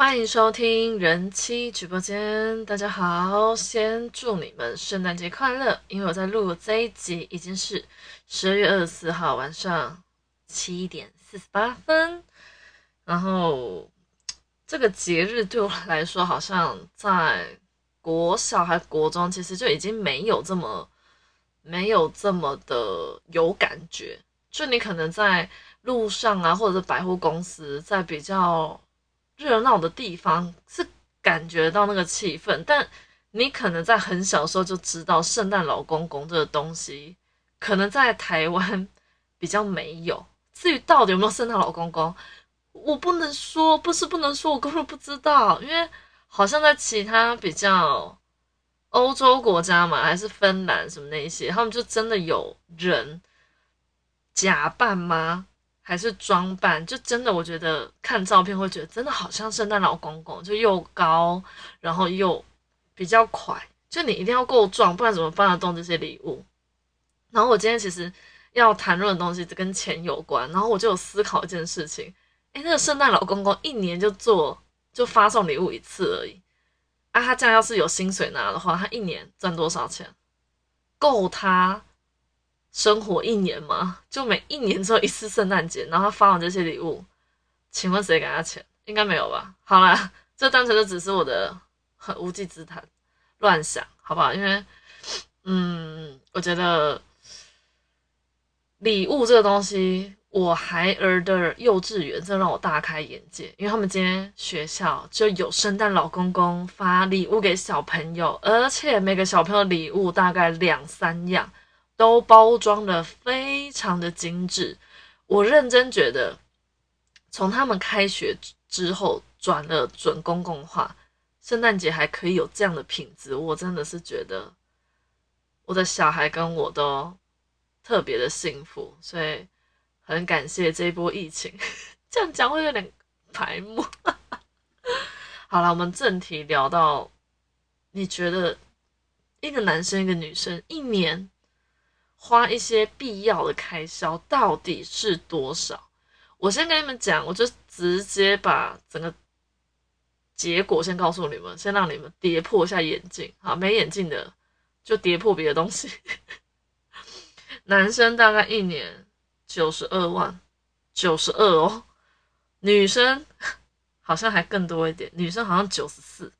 欢迎收听人妻直播间，大家好，先祝你们圣诞节快乐！因为我在录这一集已经是十二月二十四号晚上七点四十八分，然后这个节日对我来说，好像在国小还国中，其实就已经没有这么没有这么的有感觉。就你可能在路上啊，或者百货公司，在比较热闹的地方是感觉到那个气氛，但你可能在很小时候就知道圣诞老公公这个东西，可能在台湾 比较没有。至于到底有没有圣诞老公公，我不能说，不是不能说，我根本不知道，因为好像在其他比较欧洲国家嘛，还是芬兰什么那些，他们就真的有人假扮吗？还是装扮，就真的，我觉得看照片会觉得真的好像圣诞老公公，就又高，然后又比较快，就你一定要够壮，不然怎么搬得动这些礼物？然后我今天其实要谈论的东西跟钱有关，然后我就有思考一件事情，诶，那个圣诞老公公一年就做就发送礼物一次而已，啊，他这样要是有薪水拿的话，他一年赚多少钱？够他？生活一年吗？就每一年只有一次圣诞节，然后他发完这些礼物，请问谁给他钱？应该没有吧？好啦，这单纯的只是我的很无稽之谈，乱想，好不好？因为，嗯，我觉得礼物这个东西，我孩儿的幼稚园真让我大开眼界，因为他们今天学校就有圣诞老公公发礼物给小朋友，而且每个小朋友礼物大概两三样。都包装的非常的精致，我认真觉得，从他们开学之后转了准公共化，圣诞节还可以有这样的品质，我真的是觉得我的小孩跟我都特别的幸福，所以很感谢这一波疫情。这样讲会有点排目。好了，我们正题聊到，你觉得一个男生一个女生一年？花一些必要的开销到底是多少？我先跟你们讲，我就直接把整个结果先告诉你们，先让你们跌破一下眼镜。好，没眼镜的就跌破别的东西。男生大概一年九十二万，九十二哦。女生 好像还更多一点，女生好像九十四。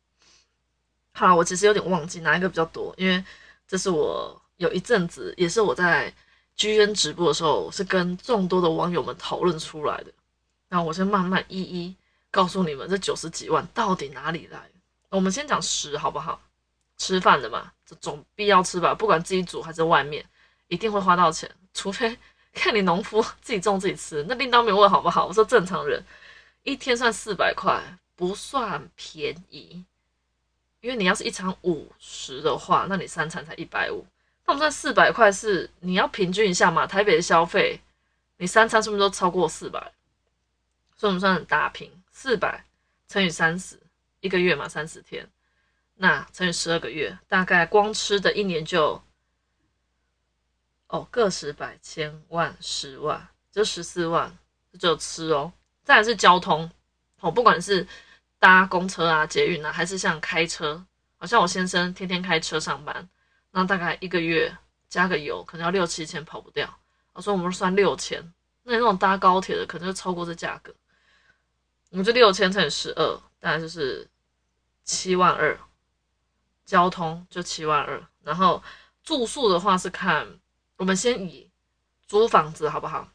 好，我其实有点忘记哪一个比较多，因为这是我。有一阵子，也是我在 G N 直播的时候，是跟众多的网友们讨论出来的。那我先慢慢一一告诉你们，这九十几万到底哪里来？我们先讲食好不好？吃饭的嘛，这总必要吃吧，不管自己煮还是外面，一定会花到钱。除非看你农夫自己种自己吃，那另当别论，好不好？我说正常人一天算四百块，不算便宜。因为你要是一餐五十的话，那你三餐才一百五。那我们算四百块是你要平均一下嘛？台北的消费，你三餐是不是都超过四百？算不算打平，四百乘以三十，一个月嘛，三十天，那乘以十二个月，大概光吃的一年就，哦，个十百千万十万，就十四万，只有吃哦。再来是交通，哦，不管是搭公车啊、捷运啊，还是像开车，好像我先生天天开车上班。那大概一个月加个油，可能要六七千，跑不掉。我说我们算六千，那你那种搭高铁的可能就超过这价格。我们就六千乘以十二，大概就是七万二。交通就七万二，然后住宿的话是看，我们先以租房子好不好？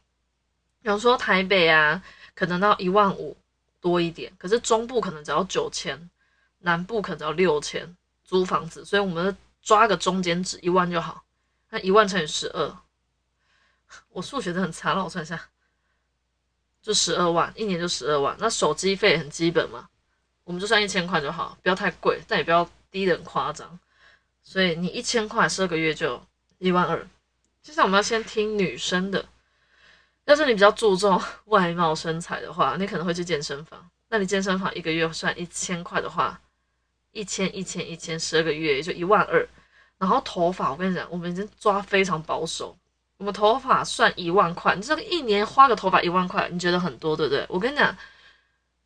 比如说台北啊，可能到一万五多一点，可是中部可能只要九千，南部可能只要六千租房子，所以我们。抓个中间值一万就好，那一万乘以十二，我数学的很差，让我算一下，就十二万，一年就十二万。那手机费很基本嘛，我们就算一千块就好，不要太贵，但也不要低的很夸张。所以你一千块十二个月就一万二。接下来我们要先听女生的，要是你比较注重外貌身材的话，你可能会去健身房。那你健身房一个月算一千块的话。一千一千一千，十二个月也就一万二。然后头发，我跟你讲，我们已经抓非常保守。我们头发算一万块，你这个一年花个头发一万块，你觉得很多对不对？我跟你讲，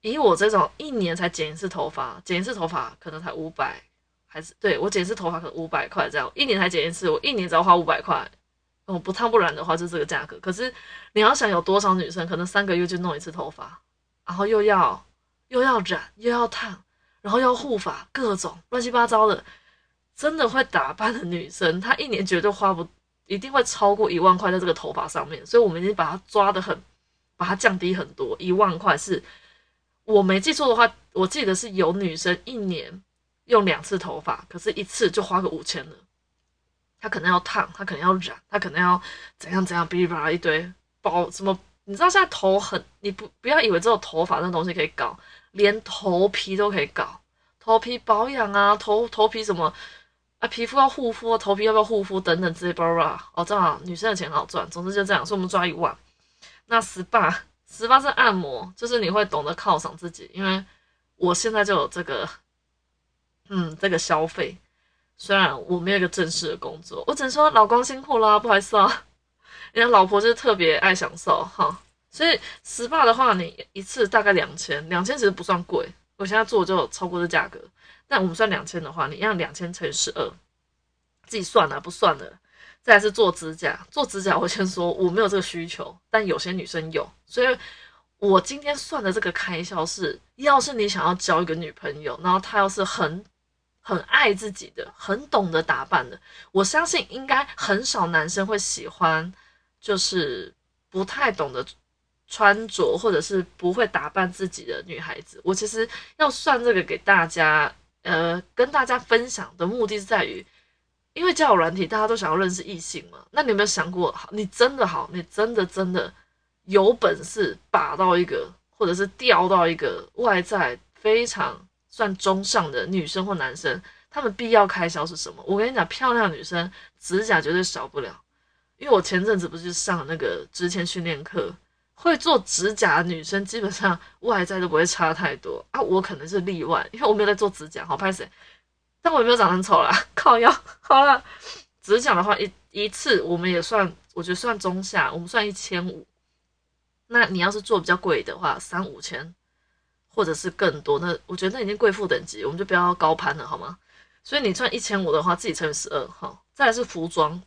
以我这种一年才剪一次头发，剪一次头发可能才五百，还是对我剪一次头发可能五百块这样，一年才剪一次，我一年只要花五百块。我不烫不染的话就这个价格，可是你要想有多少女生可能三个月就弄一次头发，然后又要又要染又要烫，然后要护发，各种乱七八糟的，真的会打扮的女生，她一年绝对花不一定会超过一万块在这个头发上面，所以我们已经把它抓的很，把它降低很多，一万块是我没记错的话，我记得是有女生一年用两次头发，可是一次就花个五千了。她可能要烫，她可能要染，她可能要怎样怎样，哔哩吧啦一堆包什么？你知道现在头很，你不不要以为只有头发那东西可以搞，连头皮都可以搞，头皮保养啊，头头皮什么啊，皮肤要护肤，头皮要不要护肤等等之类吧吧。哦，这样女生的钱好赚，总之就这样，所以我们抓一万。那 SPA，SPA 是按摩，就是你会懂得犒赏自己，因为我现在就有这个，嗯，这个消费。虽然我没有一个正式的工作，我只能说老公辛苦啦，不好意思啊。人家老婆就是特别爱享受哈，所以 SPA 的话，你一次大概两千，两千其实不算贵。我现在做就超过这价格，但我们算两千的话，你让两千乘以十二，自己算了不算了。再是做指甲，做指甲我先说我没有这个需求，但有些女生有，所以我今天算的这个开销是，要是你想要交一个女朋友，然后她要是很。很爱自己的，很懂得打扮的，我相信应该很少男生会喜欢，就是不太懂得穿着或者是不会打扮自己的女孩子。我其实要算这个给大家，呃，跟大家分享的目的是在于，因为交友软体大家都想要认识异性嘛。那你有没有想过，好，你真的好，你真的真的有本事把到一个，或者是钓到一个外在非常。算中上的女生或男生，他们必要开销是什么？我跟你讲，漂亮女生指甲绝对少不了。因为我前阵子不是上那个之前训练课，会做指甲的女生基本上外在都不会差太多啊。我可能是例外，因为我没有在做指甲，好拍谁？但我也没有长得很丑啦，靠腰。好了，指甲的话一一次我们也算，我觉得算中下，我们算一千五。那你要是做比较贵的话，三五千。或者是更多，那我觉得那已经贵妇等级，我们就不要高攀了，好吗？所以你赚一千五的话，自己乘以十二，哈。再来是服装，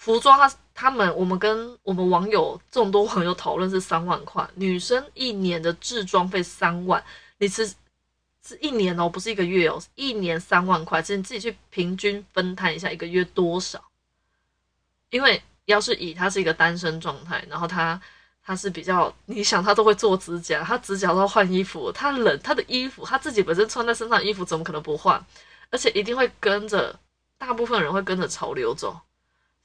服装它他们我们跟我们网友众多网友讨论是三万块，女生一年的制装费三万，你是是一年哦，不是一个月哦，一年三万块，其实你自己去平均分摊一下，一个月多少？因为要是以他是一个单身状态，然后他。他是比较，你想他都会做指甲，他指甲都要换衣服，他冷，他的衣服他自己本身穿在身上衣服怎么可能不换？而且一定会跟着，大部分人会跟着潮流走。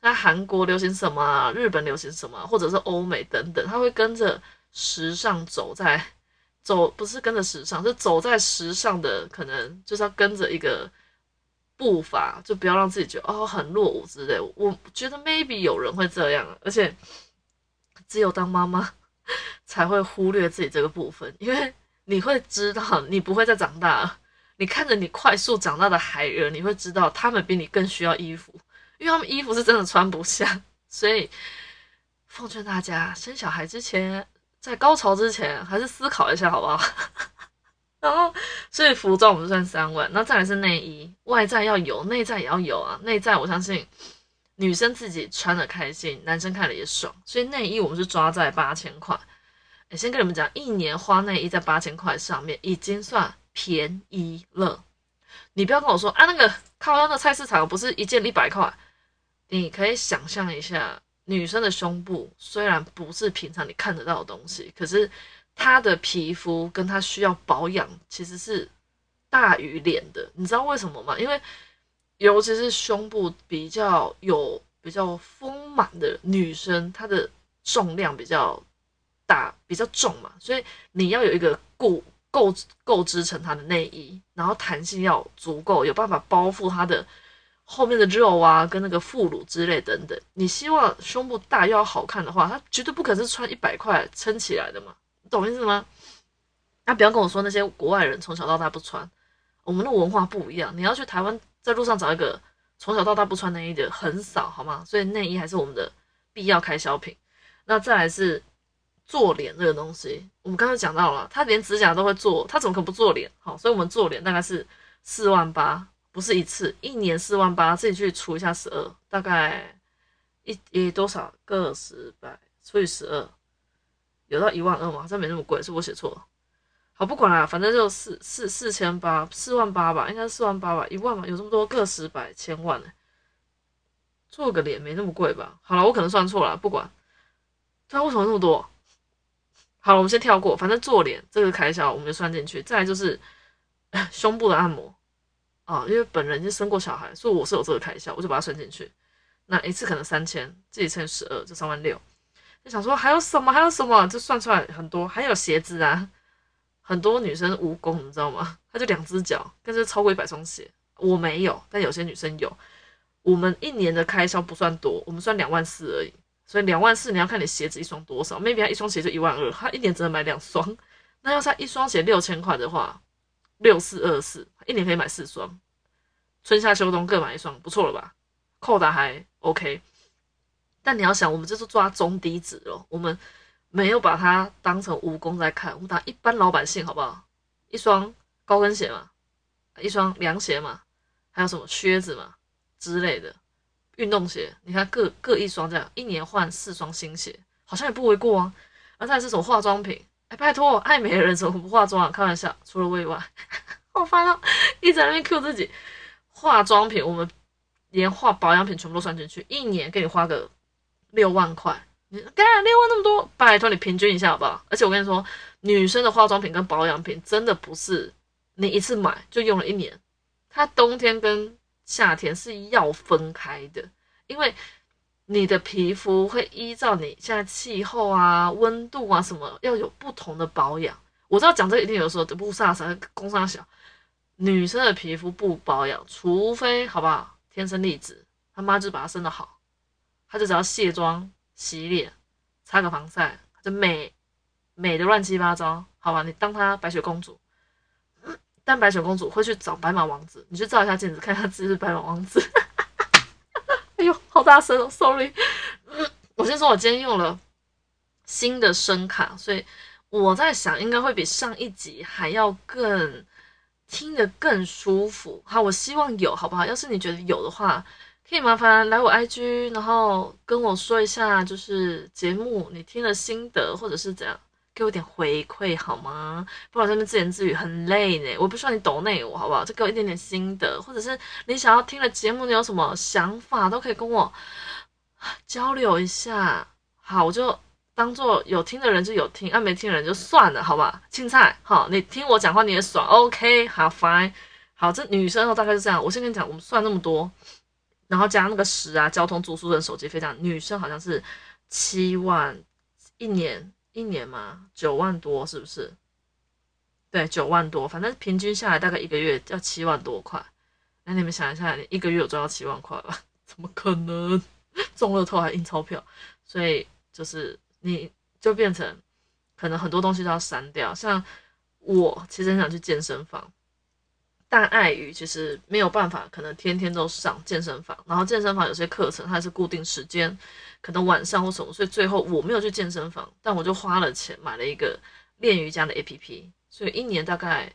那韩国流行什么，日本流行什么，或者是欧美等等，他会跟着时尚走在走，不是跟着时尚，是走在时尚的，可能就是要跟着一个步伐，就不要让自己觉得哦很落伍之类。我觉得 maybe 有人会这样，而且。只有当妈妈 才会忽略自己这个部分，因为你会知道你不会再长大了。你看着你快速长大的孩儿，你会知道他们比你更需要衣服，因为他们衣服是真的穿不下。所以奉劝大家，生小孩之前，在高潮之前，还是思考一下好不好？然后，所以服装我们算三万，那再来是内衣，外在要有，内在也要有啊。内在我相信。女生自己穿的开心，男生看了也爽，所以内衣我们是抓在八千块。哎，先跟你们讲，一年花内衣在八千块上面已经算便宜了。你不要跟我说啊，那个靠那个菜市场不是一件一百块？你可以想象一下，女生的胸部虽然不是平常你看得到的东西，可是她的皮肤跟她需要保养其实是大于脸的。你知道为什么吗？因为尤其是胸部比较有比较丰满的女生，她的重量比较大，比较重嘛，所以你要有一个够够够支撑她的内衣，然后弹性要足够，有办法包覆她的后面的肉啊，跟那个副乳之类等等。你希望胸部大又要好看的话，它绝对不可能是穿一百块撑起来的嘛，懂意思吗？那不要跟我说那些国外人从小到大不穿，我们的文化不一样，你要去台湾。在路上找一个从小到大不穿内衣的很少，好吗？所以内衣还是我们的必要开销品。那再来是做脸这个东西，我们刚才讲到了，他连指甲都会做，他怎么可能不做脸？好，所以我们做脸大概是四万八，不是一次，一年四万八，自己去除一下十二，大概一一多少个十百除以十二，有到一万二吗？好像没那么贵，是我写错了。好，不管了，反正就四四四千八，四万八吧，应该是四万八吧，一万嘛，有这么多个十百千万呢？做个脸没那么贵吧？好了，我可能算错了，不管。他为什么那么多？好了，我们先跳过，反正做脸这个开销我们就算进去。再来就是 胸部的按摩啊，因为本人已经生过小孩，所以我是有这个开销，我就把它算进去。那一次可能三千，自己乘以十二就三万六。就想说还有什么？还有什么？就算出来很多，还有鞋子啊，很多女生蜈蚣你知道吗？她就两只脚，但是超过一百双鞋。我没有，但有些女生有。我们一年的开销不算多，我们算两万四而已。所以两万四，你要看你鞋子一双多少，maybe 他一双鞋就一万二，他一年只能买两双。那要是他一双鞋六千块的话，六四二四，一年可以买四双，春夏秋冬各买一双，不错了吧？扣打还 OK。但你要想，我们这是抓中低值哦，我们没有把它当成蜈蚣在看，我们打一般老百姓好不好？一双高跟鞋嘛，一双凉鞋嘛，还有什么靴子嘛之类的。运动鞋，你看各各一双这样，一年换四双新鞋，好像也不为过啊。而再是什么化妆品，拜托，爱美的人怎么不化妆啊？开玩笑，除了我以外，好烦啊，一直在那边 Q 自己。化妆品，我们连化保养品全部都算进去，一年给你花个六万块，你干六万那么多，拜托你平均一下好不好？而且我跟你说，女生的化妆品跟保养品真的不是你一次买就用了一年，它冬天跟夏天是要分开的，因为你的皮肤会依照你现在气候啊、温度啊什么，要有不同的保养。我知道讲这一定有时候不飒飒，工伤小。女生的皮肤不保养，除非好不好？天生丽质，他妈就把她生的好，她就只要卸妆、洗脸、擦个防晒，就美美的乱七八糟，好吧？你当她白雪公主。但白雪公主会去找白马王子，你去照一下镜子，看一下自己是白马王子。好大声哦，sorry。我先说，我今天用了新的声卡，所以我在想，应该会比上一集还要更听得更舒服。好，我希望有，好不好？要是你觉得有的话，可以麻烦来我 IG，然后跟我说一下，就是节目你听了心得，或者是怎样。给我点回馈好吗？不然在那边自言自语很累呢。我不需要你抖内我，好不好？就给我一点点心得，或者是你想要听的节目，你有什么想法都可以跟我交流一下。好，我就当做有听的人就有听，啊没听的人就算了，好吧？青菜，好，你听我讲话你也爽，OK，好，fine，好，这女生大概是这样。我先跟你讲，我们算那么多，然后加那个食啊、交通、住宿跟手机费，这样女生好像是七万一年。一年嘛，九万多是不是？对，九万多，反正平均下来大概一个月要七万多块。那你们想一下，你一个月有赚到七万块吧？怎么可能？中了透还印钞票，所以就是你就变成可能很多东西都要删掉。像我其实很想去健身房。但碍于其实没有办法，可能天天都上健身房，然后健身房有些课程它是固定时间，可能晚上或什么，所以最后我没有去健身房，但我就花了钱买了一个练瑜伽的 APP，所以一年大概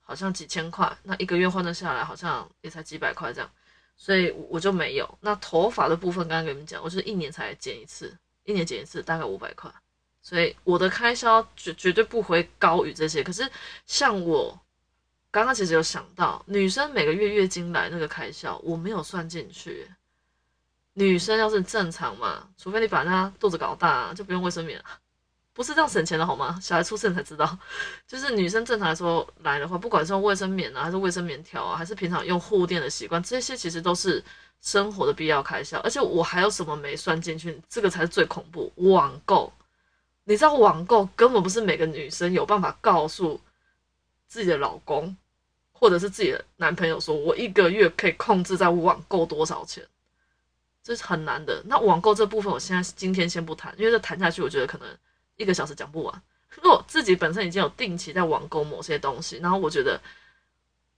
好像几千块，那一个月换算下来好像也才几百块这样，所以我就没有。那头发的部分，刚刚跟你们讲，我是一年才剪一次，一年剪一次大概五百块，所以我的开销绝绝对不会高于这些。可是像我。刚刚其实有想到，女生每个月月经来那个开销，我没有算进去。女生要是正常嘛，除非你把她肚子搞大，就不用卫生棉，不是这样省钱的好吗？小孩出生才知道，就是女生正常来说来的话，不管是用卫生棉啊，还是卫生棉条啊，还是平常用护垫的习惯，这些其实都是生活的必要开销。而且我还有什么没算进去？这个才是最恐怖。网购，你知道网购根本不是每个女生有办法告诉。自己的老公，或者是自己的男朋友，说我一个月可以控制在网购多少钱，这是很难的。那网购这部分，我现在今天先不谈，因为这谈下去，我觉得可能一个小时讲不完。如果自己本身已经有定期在网购某些东西，然后我觉得，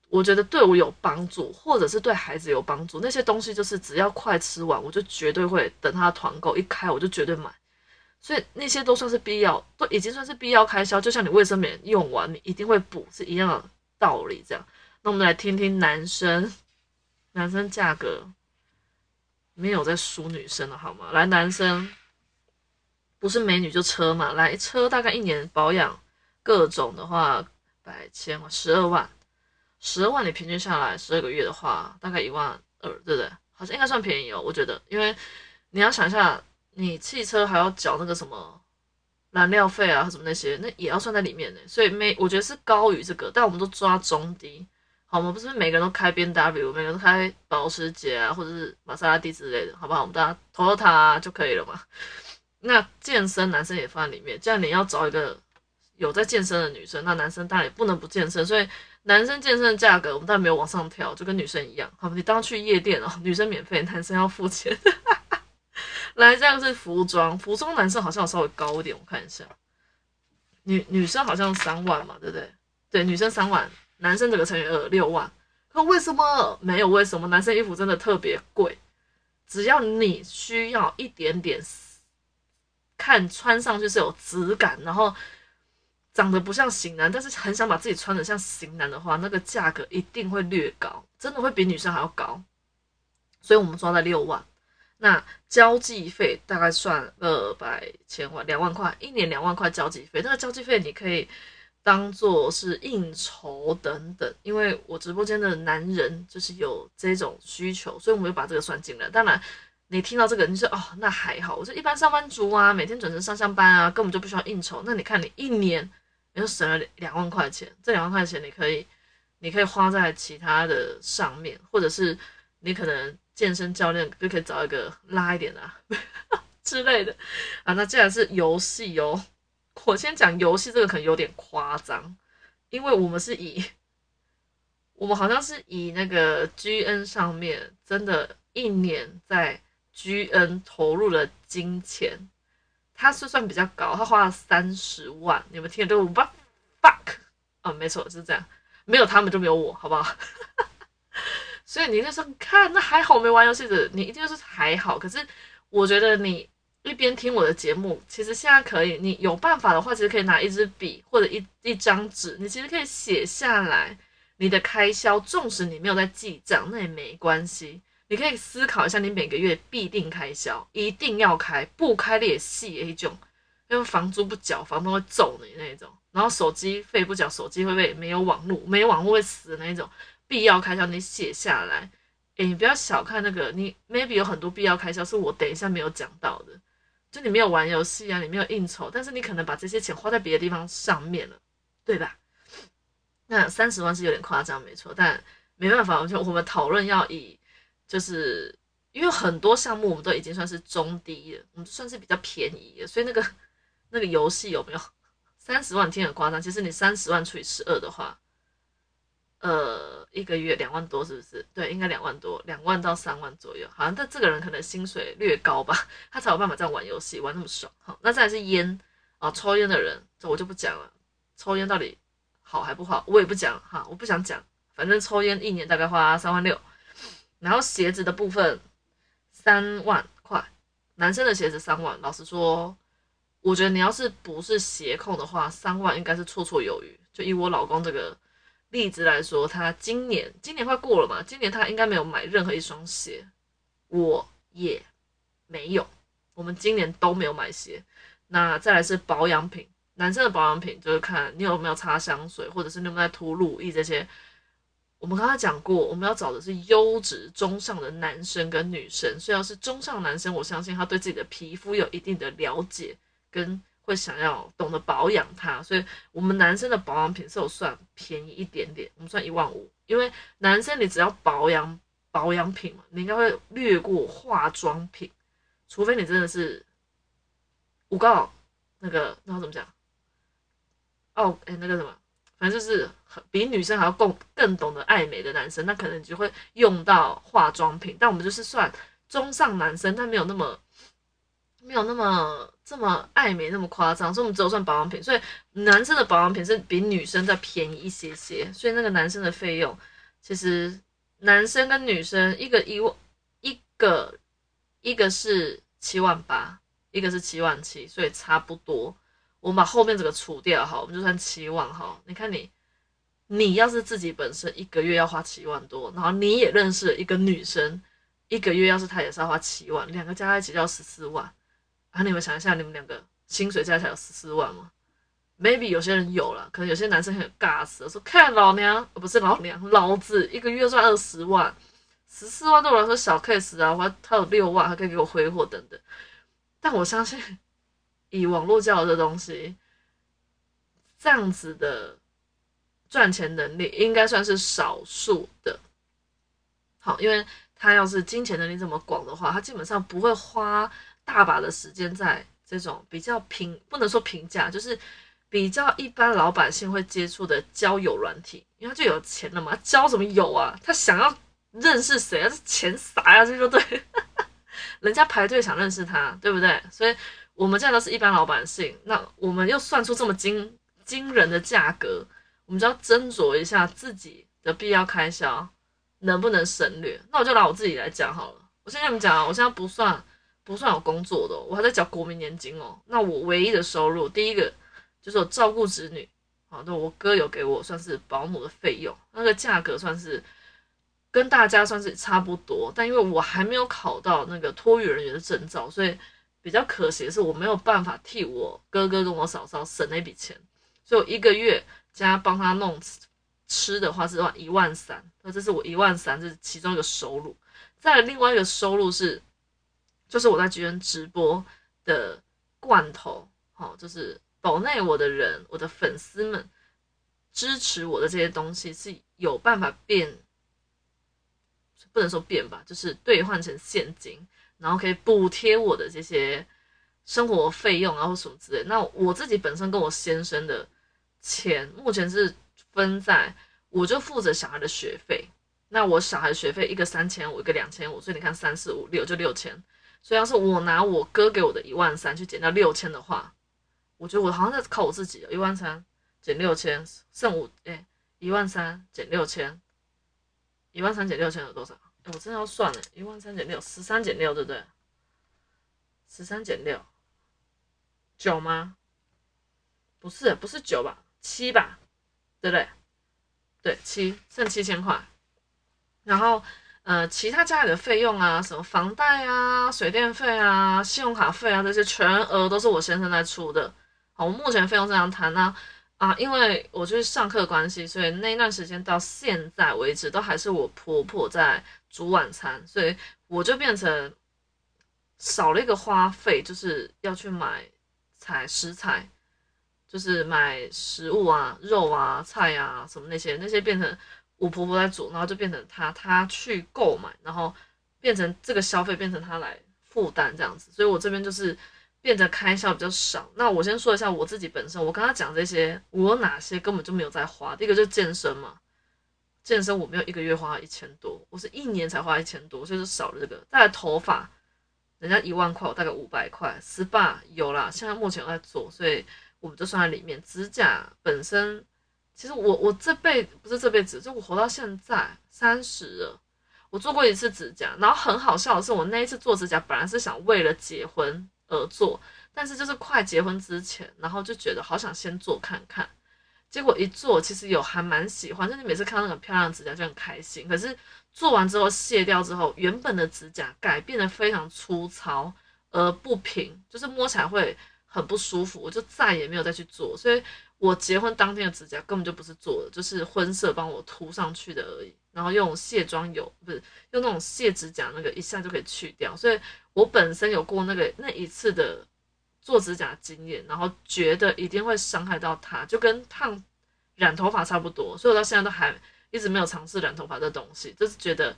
我觉得对我有帮助，或者是对孩子有帮助，那些东西就是只要快吃完，我就绝对会等他团购一开，我就绝对买。所以那些都算是必要，都已经算是必要开销。就像你卫生棉用完，你一定会补，是一样的道理。这样，那我们来听听男生，男生价格没有在输女生了，好吗？来，男生不是美女就车嘛，来车大概一年保养各种的话，百千万十二万，十二万你平均下来十二个月的话，大概一万二，对不对？好像应该算便宜哦，我觉得，因为你要想一下。你汽车还要缴那个什么燃料费啊，什么那些，那也要算在里面呢。所以每，我觉得是高于这个，但我们都抓中低，好吗？不是每个人都开 B N W，每个人都开保时捷啊，或者是玛莎拉蒂之类的，好不好？我们大家投投它就可以了嘛。那健身男生也放在里面，这样你要找一个有在健身的女生，那男生当然也不能不健身，所以男生健身的价格我们当然没有往上调，就跟女生一样，好你当去夜店哦，女生免费，男生要付钱。来，这样是服装，服装男生好像稍微高一点，我看一下，女女生好像三万嘛，对不对？对，女生三万，男生这个乘以二六万。那为什么没有？为什么男生衣服真的特别贵？只要你需要一点点，看穿上去是有质感，然后长得不像型男，但是很想把自己穿的像型男的话，那个价格一定会略高，真的会比女生还要高。所以我们抓在六万。那交际费大概算二百千万两万块，一年两万块交际费。那个交际费你可以当做是应酬等等，因为我直播间的男人就是有这种需求，所以我们就把这个算进来。当然，你听到这个你说哦，那还好，我说一般上班族啊，每天准时上下班啊，根本就不需要应酬。那你看你一年你就省了两万块钱，这两万块钱你可以你可以花在其他的上面，或者是你可能。健身教练就可以找一个拉一点的 之类的啊。那既然是游戏哦，我先讲游戏这个可能有点夸张，因为我们是以我们好像是以那个 G N 上面真的一年在 G N 投入了金钱，他是算比较高，他花了三十万，你们听得懂吧？Fuck 啊，没错就是这样，没有他们就没有我，好不好？所以你就说，看那还好没玩游戏的，你一定是还好。可是我觉得你一边听我的节目，其实现在可以，你有办法的话，其实可以拿一支笔或者一一张纸，你其实可以写下来你的开销。纵使你没有在记账，那也没关系。你可以思考一下，你每个月必定开销一定要开，不开的也细一种，因为房租不缴，房东会揍你那种。然后手机费不缴，手机会被没有网络，没有网络会死的那种。必要开销你写下来，诶，你不要小看那个，你 maybe 有很多必要开销是我等一下没有讲到的，就你没有玩游戏啊，你没有应酬，但是你可能把这些钱花在别的地方上面了，对吧？那三十万是有点夸张，没错，但没办法，就我们讨论要以，就是因为很多项目我们都已经算是中低了，我们算是比较便宜的，所以那个那个游戏有没有三十万听很夸张？其实你三十万除以十二的话。呃，一个月两万多是不是？对，应该两万多，两万到三万左右。好像但这个人可能薪水略高吧，他才有办法这样玩游戏玩那么爽。好，那再来是烟啊，抽烟的人，这我就不讲了。抽烟到底好还不好，我也不讲哈，我不想讲。反正抽烟一年大概花三万六，然后鞋子的部分三万块，男生的鞋子三万。老实说，我觉得你要是不是鞋控的话，三万应该是绰绰有余。就以我老公这个。例子来说，他今年今年快过了嘛，今年他应该没有买任何一双鞋，我也没有，我们今年都没有买鞋。那再来是保养品，男生的保养品就是看你有没有擦香水，或者是你有没有在涂乳液这些。我们刚才讲过，我们要找的是优质中上的男生跟女生，所以要是中上男生，我相信他对自己的皮肤有一定的了解跟。会想要懂得保养它，所以我们男生的保养品是有算便宜一点点，我们算一万五。因为男生你只要保养保养品嘛，你应该会略过化妆品，除非你真的是我告那个那怎么讲？哦，哎，那个什么，反正就是比女生还要更更懂得爱美的男生，那可能你就会用到化妆品。但我们就是算中上男生，但没有那么。没有那么这么爱美那么夸张，所以我们只有算保养品。所以男生的保养品是比女生再便宜一些些，所以那个男生的费用其实男生跟女生一个一万一个一个是七万八，一个是七万七，所以差不多。我们把后面这个除掉哈，我们就算七万哈。你看你，你要是自己本身一个月要花七万多，然后你也认识了一个女生，一个月要是她也是要花七万，两个加在一起就要十四万。啊，你们想一下，你们两个薪水加起来有十四万吗？maybe 有些人有了，可能有些男生很尬死，说看老娘，不是老娘，老子一个月赚二十万，十四万对我来说小 case 啊，我他有六万，他可以给我挥霍等等。但我相信。以网络教的东西，这样子的赚钱能力应该算是少数的。好，因为他要是金钱能力这么广的话，他基本上不会花大把的时间在这种比较平，不能说平价，就是比较一般老百姓会接触的交友软体，因为他就有钱了嘛，交什么友啊？他想要认识谁啊？这钱撒呀？这就对，人家排队想认识他，对不对？所以。我们这样都是一般老百姓，那我们又算出这么惊惊人的价格，我们就要斟酌一下自己的必要开销能不能省略。那我就拿我自己来讲好了。我先跟你们讲啊，我现在不算不算有工作的，我还在缴国民年金哦。那我唯一的收入，第一个就是我照顾子女，好，那我哥有给我算是保姆的费用，那个价格算是跟大家算是差不多。但因为我还没有考到那个托育人员的证照，所以。比较可惜的是，我没有办法替我哥哥跟我嫂嫂省那笔钱，所以我一个月加帮他弄吃的话是一万三，那这是我一万三，这是其中一个收入。再另外一个收入是，就是我在居然直播的罐头，好，就是岛内我的人，我的粉丝们支持我的这些东西是有办法变，不能说变吧，就是兑换成现金。然后可以补贴我的这些生活费用啊，或什么之类。那我自己本身跟我先生的钱，目前是分在，我就负责小孩的学费。那我小孩学费一个三千五，一个两千五，所以你看三四五六就六千。所以要是我拿我哥给我的一万三去减掉六千的话，我觉得我好像在靠我自己。一万三减六千，剩五哎，一万三减六千，一万三减六千有多少？我真的要算了，一万三减六，十三减六，对不对？十三减六，九吗？不是，不是九吧？七吧？对不对？对，七，剩七千块。然后，呃，其他家里的费用啊，什么房贷啊、水电费啊、信用卡费啊，这些全额都是我先生在出的。好，我目前费用这样谈呢。啊，因为我就是上课关系，所以那段时间到现在为止，都还是我婆婆在煮晚餐，所以我就变成少了一个花费，就是要去买菜食材，就是买食物啊、肉啊、菜啊什么那些，那些变成我婆婆在煮，然后就变成她她去购买，然后变成这个消费变成她来负担这样子，所以我这边就是。变得开销比较少。那我先说一下我自己本身，我刚刚讲这些，我哪些根本就没有在花。第一个就是健身嘛，健身我没有一个月花一千多，我是一年才花一千多，所以就少了这个。再来头发，人家一万块，我大概五百块。SPA 有啦，现在目前我在做，所以我们就算在里面。指甲本身，其实我我这辈子不是这辈子，就我活到现在三十了，我做过一次指甲，然后很好笑的是，我那一次做指甲本来是想为了结婚。而做，但是就是快结婚之前，然后就觉得好想先做看看，结果一做，其实有还蛮喜欢，就是每次看到那个漂亮的指甲就很开心。可是做完之后卸掉之后，原本的指甲改变得非常粗糙而不平，就是摸起来会很不舒服，我就再也没有再去做。所以我结婚当天的指甲根本就不是做的，就是婚色帮我涂上去的而已。然后用卸妆油，不是用那种卸指甲那个，一下就可以去掉。所以我本身有过那个那一次的做指甲经验，然后觉得一定会伤害到它，就跟烫染头发差不多。所以我到现在都还一直没有尝试染头发这东西，就是觉得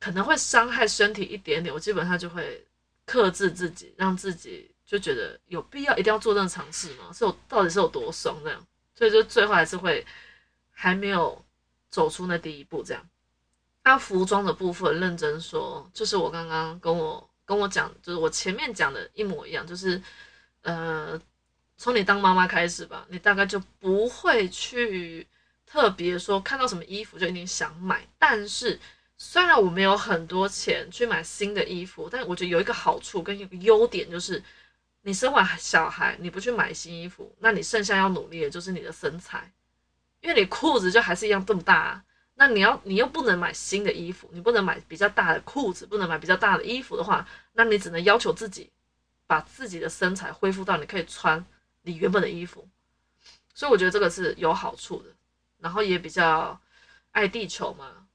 可能会伤害身体一点点，我基本上就会克制自己，让自己就觉得有必要一定要做这种尝试吗？是有到底是有多爽这样？所以就最后还是会还没有。走出那第一步，这样。那服装的部分，认真说，就是我刚刚跟我跟我讲，就是我前面讲的一模一样，就是，呃，从你当妈妈开始吧，你大概就不会去特别说看到什么衣服就一定想买，但是虽然我没有很多钱去买新的衣服，但我觉得有一个好处跟有个优点就是，你生完小孩你不去买新衣服，那你剩下要努力的就是你的身材，因为你裤子就还是一样这么大，啊那你要你又不能买新的衣服，你不能买比较大的裤子，不能买比较大的衣服的话，那你只能要求自己把自己的身材恢复到你可以穿你原本的衣服，所以我觉得这个是有好处的，然后也比较爱地球嘛。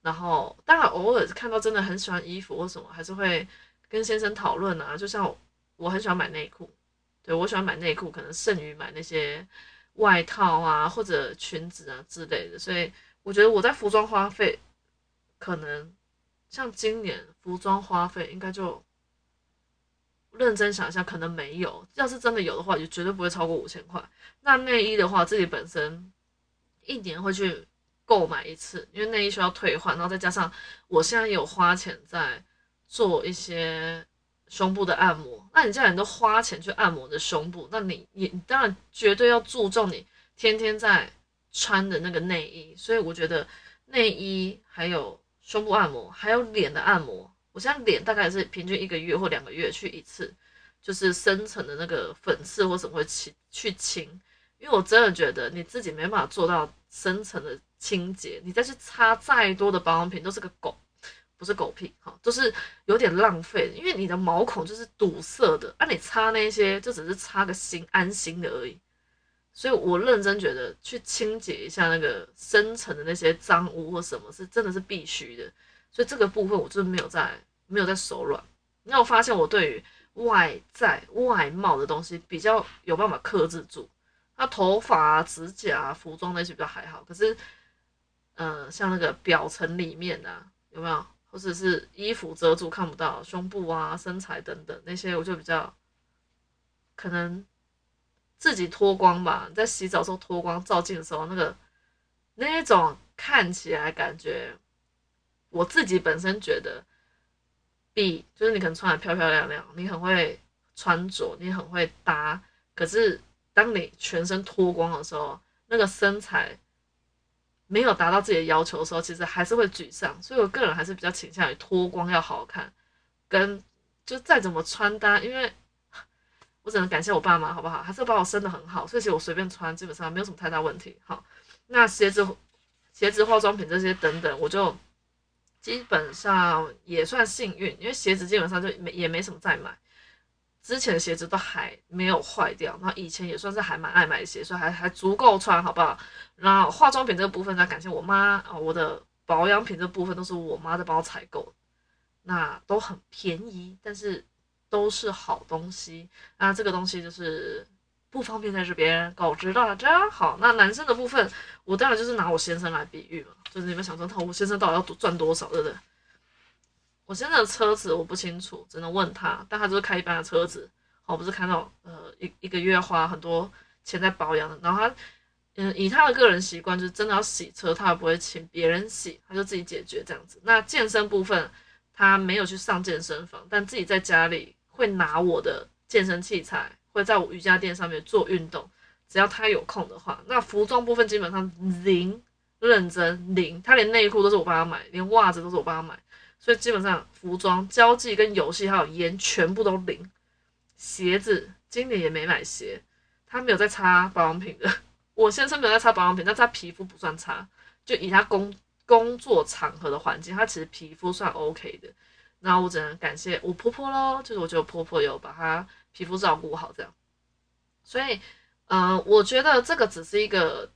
然后，当然偶尔看到真的很喜欢衣服或什么，还是会跟先生讨论啊。就像我很喜欢买内裤，对我喜欢买内裤，可能胜于买那些外套啊或者裙子啊之类的。所以我觉得我在服装花费，可能像今年服装花费应该就认真想一下，可能没有。要是真的有的话，就绝对不会超过五千块。那内衣的话，自己本身一年会去。购买一次，因为内衣需要退换，然后再加上我现在有花钱在做一些胸部的按摩。那你既然都花钱去按摩的胸部，那你你当然绝对要注重你天天在穿的那个内衣。所以我觉得内衣还有胸部按摩，还有脸的按摩，我现在脸大概是平均一个月或两个月去一次，就是深层的那个粉刺或什么会清去清，因为我真的觉得你自己没办法做到深层的。清洁，你再去擦再多的保养品都是个狗，不是狗屁哈，就是有点浪费，因为你的毛孔就是堵塞的，啊，你擦那些就只是擦个心安心的而已，所以我认真觉得去清洁一下那个深层的那些脏污或什么是真的是必须的，所以这个部分我就是没有在没有在手软，那我发现我对于外在外貌的东西比较有办法克制住，那头发啊、指甲啊、服装那些比较还好，可是。嗯，像那个表层里面的有没有，或者是衣服遮住看不到胸部啊、身材等等那些，我就比较可能自己脱光吧，在洗澡时候脱光照镜的时候，那个那种看起来感觉，我自己本身觉得比就是你可能穿的漂漂亮亮，你很会穿着，你很会搭，可是当你全身脱光的时候，那个身材。没有达到自己的要求的时候，其实还是会沮丧，所以我个人还是比较倾向于脱光要好看，跟就再怎么穿搭，因为我只能感谢我爸妈，好不好？还是把我生的很好，所以其实我随便穿基本上没有什么太大问题。好，那鞋子、鞋子、化妆品这些等等，我就基本上也算幸运，因为鞋子基本上就没也没什么再买。之前的鞋子都还没有坏掉，然后以前也算是还蛮爱买鞋，所以还还足够穿，好不好？然后化妆品这个部分，要感谢我妈啊，我的保养品这部分都是我妈在帮我采购，那都很便宜，但是都是好东西。那这个东西就是不方便在这边告知大家。好，那男生的部分，我当然就是拿我先生来比喻嘛，就是你们想说，他我先生到底要赚多少，对不对？我现在的车子我不清楚，只能问他。但他就是开一般的车子，我不是看到呃一一个月花很多钱在保养的。然后他嗯以他的个人习惯，就是真的要洗车，他也不会请别人洗，他就自己解决这样子。那健身部分他没有去上健身房，但自己在家里会拿我的健身器材，会在我瑜伽垫上面做运动。只要他有空的话，那服装部分基本上零认真零，他连内裤都是我帮他买，连袜子都是我帮他买。所以基本上服装、交际跟游戏还有烟全部都零，鞋子今年也没买鞋，他没有在擦保养品的。我先生没有在擦保养品，但他皮肤不算差，就以他工工作场合的环境，他其实皮肤算 OK 的。那我只能感谢我婆婆喽，就是我觉得婆婆有把她皮肤照顾好这样。所以，嗯，我觉得这个只是一个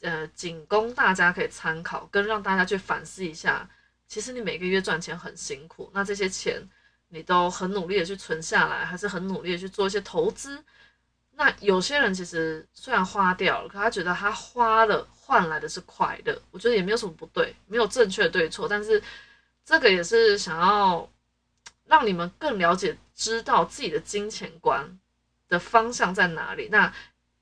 呃，仅供大家可以参考，跟让大家去反思一下。其实你每个月赚钱很辛苦，那这些钱你都很努力的去存下来，还是很努力的去做一些投资。那有些人其实虽然花掉了，可他觉得他花了换来的是快乐，我觉得也没有什么不对，没有正确对错。但是这个也是想要让你们更了解、知道自己的金钱观的方向在哪里。那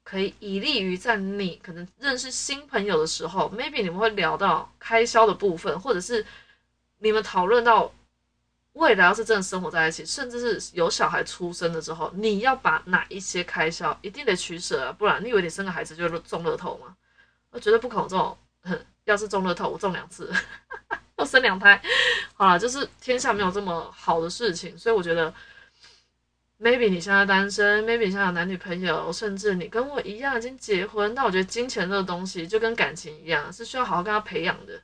可以以利于在你可能认识新朋友的时候，maybe 你们会聊到开销的部分，或者是。你们讨论到未来要是真的生活在一起，甚至是有小孩出生的之后，你要把哪一些开销一定得取舍，不然你以为你生个孩子就中乐透吗？我绝对不可能这种。要是中乐透，我中两次，我生两胎，好了，就是天下没有这么好的事情，所以我觉得，maybe 你现在单身，maybe 你现在有男女朋友，甚至你跟我一样已经结婚，但我觉得金钱这个东西就跟感情一样，是需要好好跟他培养的。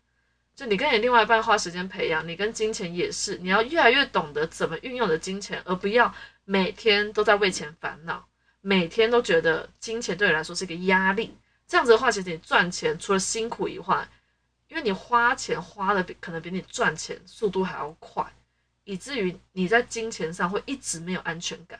就你跟你另外一半花时间培养，你跟金钱也是，你要越来越懂得怎么运用的金钱，而不要每天都在为钱烦恼，每天都觉得金钱对你来说是一个压力。这样子的话，其实你赚钱除了辛苦以外，因为你花钱花的比可能比你赚钱速度还要快，以至于你在金钱上会一直没有安全感。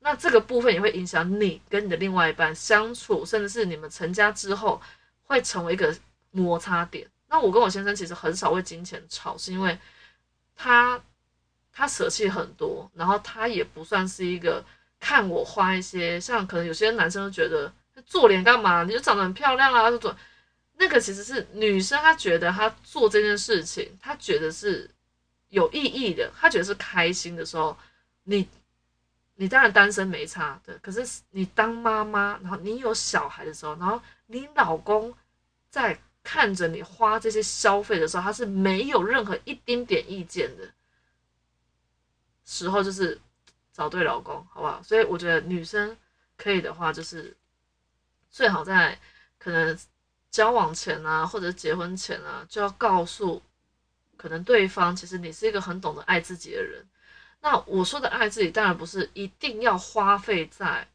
那这个部分也会影响你跟你的另外一半相处，甚至是你们成家之后会成为一个摩擦点。那我跟我先生其实很少为金钱吵，是因为他他舍弃很多，然后他也不算是一个看我花一些，像可能有些男生都觉得做脸干嘛？你就长得很漂亮啊，就做那个其实是女生，她觉得她做这件事情，她觉得是有意义的，她觉得是开心的时候，你你当然单身没差的，可是你当妈妈，然后你有小孩的时候，然后你老公在。看着你花这些消费的时候，他是没有任何一丁点意见的时候，就是找对老公，好不好？所以我觉得女生可以的话，就是最好在可能交往前啊，或者结婚前啊，就要告诉可能对方，其实你是一个很懂得爱自己的人。那我说的爱自己，当然不是一定要花费在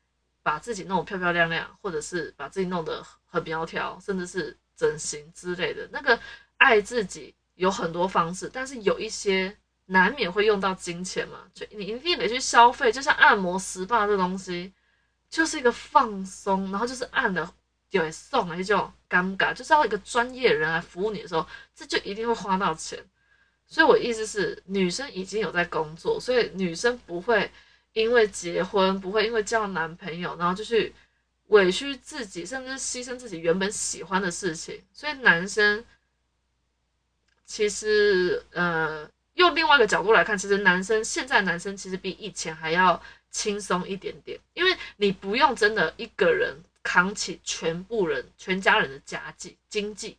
把自己弄漂漂亮亮，或者是把自己弄得很苗条，甚至是。整形之类的那个爱自己有很多方式，但是有一些难免会用到金钱嘛，就你一定得去消费。就像按摩、SPA 这东西，就是一个放松，然后就是按了就会送了一种尴尬，就是要一个专业人来服务你的时候，这就一定会花到钱。所以我意思是，女生已经有在工作，所以女生不会因为结婚，不会因为交男朋友，然后就去。委屈自己，甚至牺牲自己原本喜欢的事情，所以男生其实，呃，用另外一个角度来看，其实男生现在男生其实比以前还要轻松一点点，因为你不用真的一个人扛起全部人全家人的家计经济，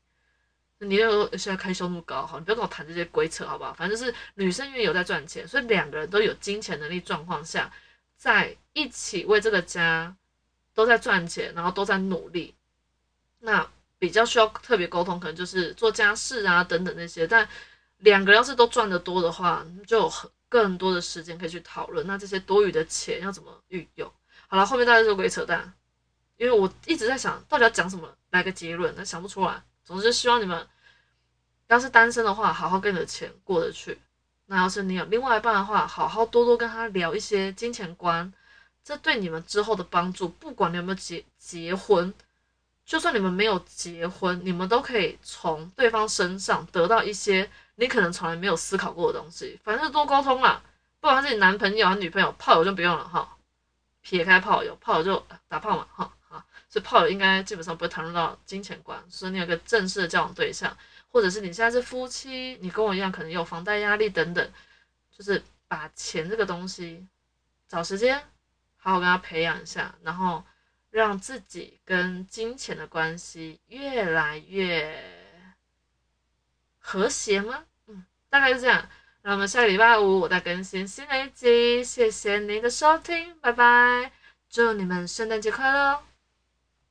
你又现在开销那么高，好，你不要跟我谈这些鬼扯，好不好？反正就是女生因为有在赚钱，所以两个人都有金钱能力状况下，在一起为这个家。都在赚钱，然后都在努力，那比较需要特别沟通，可能就是做家事啊等等那些。但两个要是都赚得多的话，就有更多的时间可以去讨论，那这些多余的钱要怎么运用？好了，后面大家就鬼扯淡，因为我一直在想到底要讲什么来个结论，那想不出来。总之，希望你们要是单身的话，好好跟你的钱过得去；那要是你有另外一半的话，好好多多跟他聊一些金钱观。这对你们之后的帮助，不管你有没有结结婚，就算你们没有结婚，你们都可以从对方身上得到一些你可能从来没有思考过的东西。反正多沟通啦，不管是你男朋友还是女朋友，炮友就不用了哈。撇开炮友，炮友就打炮嘛哈啊，所以炮友应该基本上不会谈论到金钱观。所以你有个正式的交往对象，或者是你现在是夫妻，你跟我一样可能有房贷压力等等，就是把钱这个东西找时间。好好跟他培养一下，然后让自己跟金钱的关系越来越和谐吗？嗯，大概是这样。那我们下个礼拜五我再更新新的一集，谢谢您的收听，拜拜，祝你们圣诞节快乐哦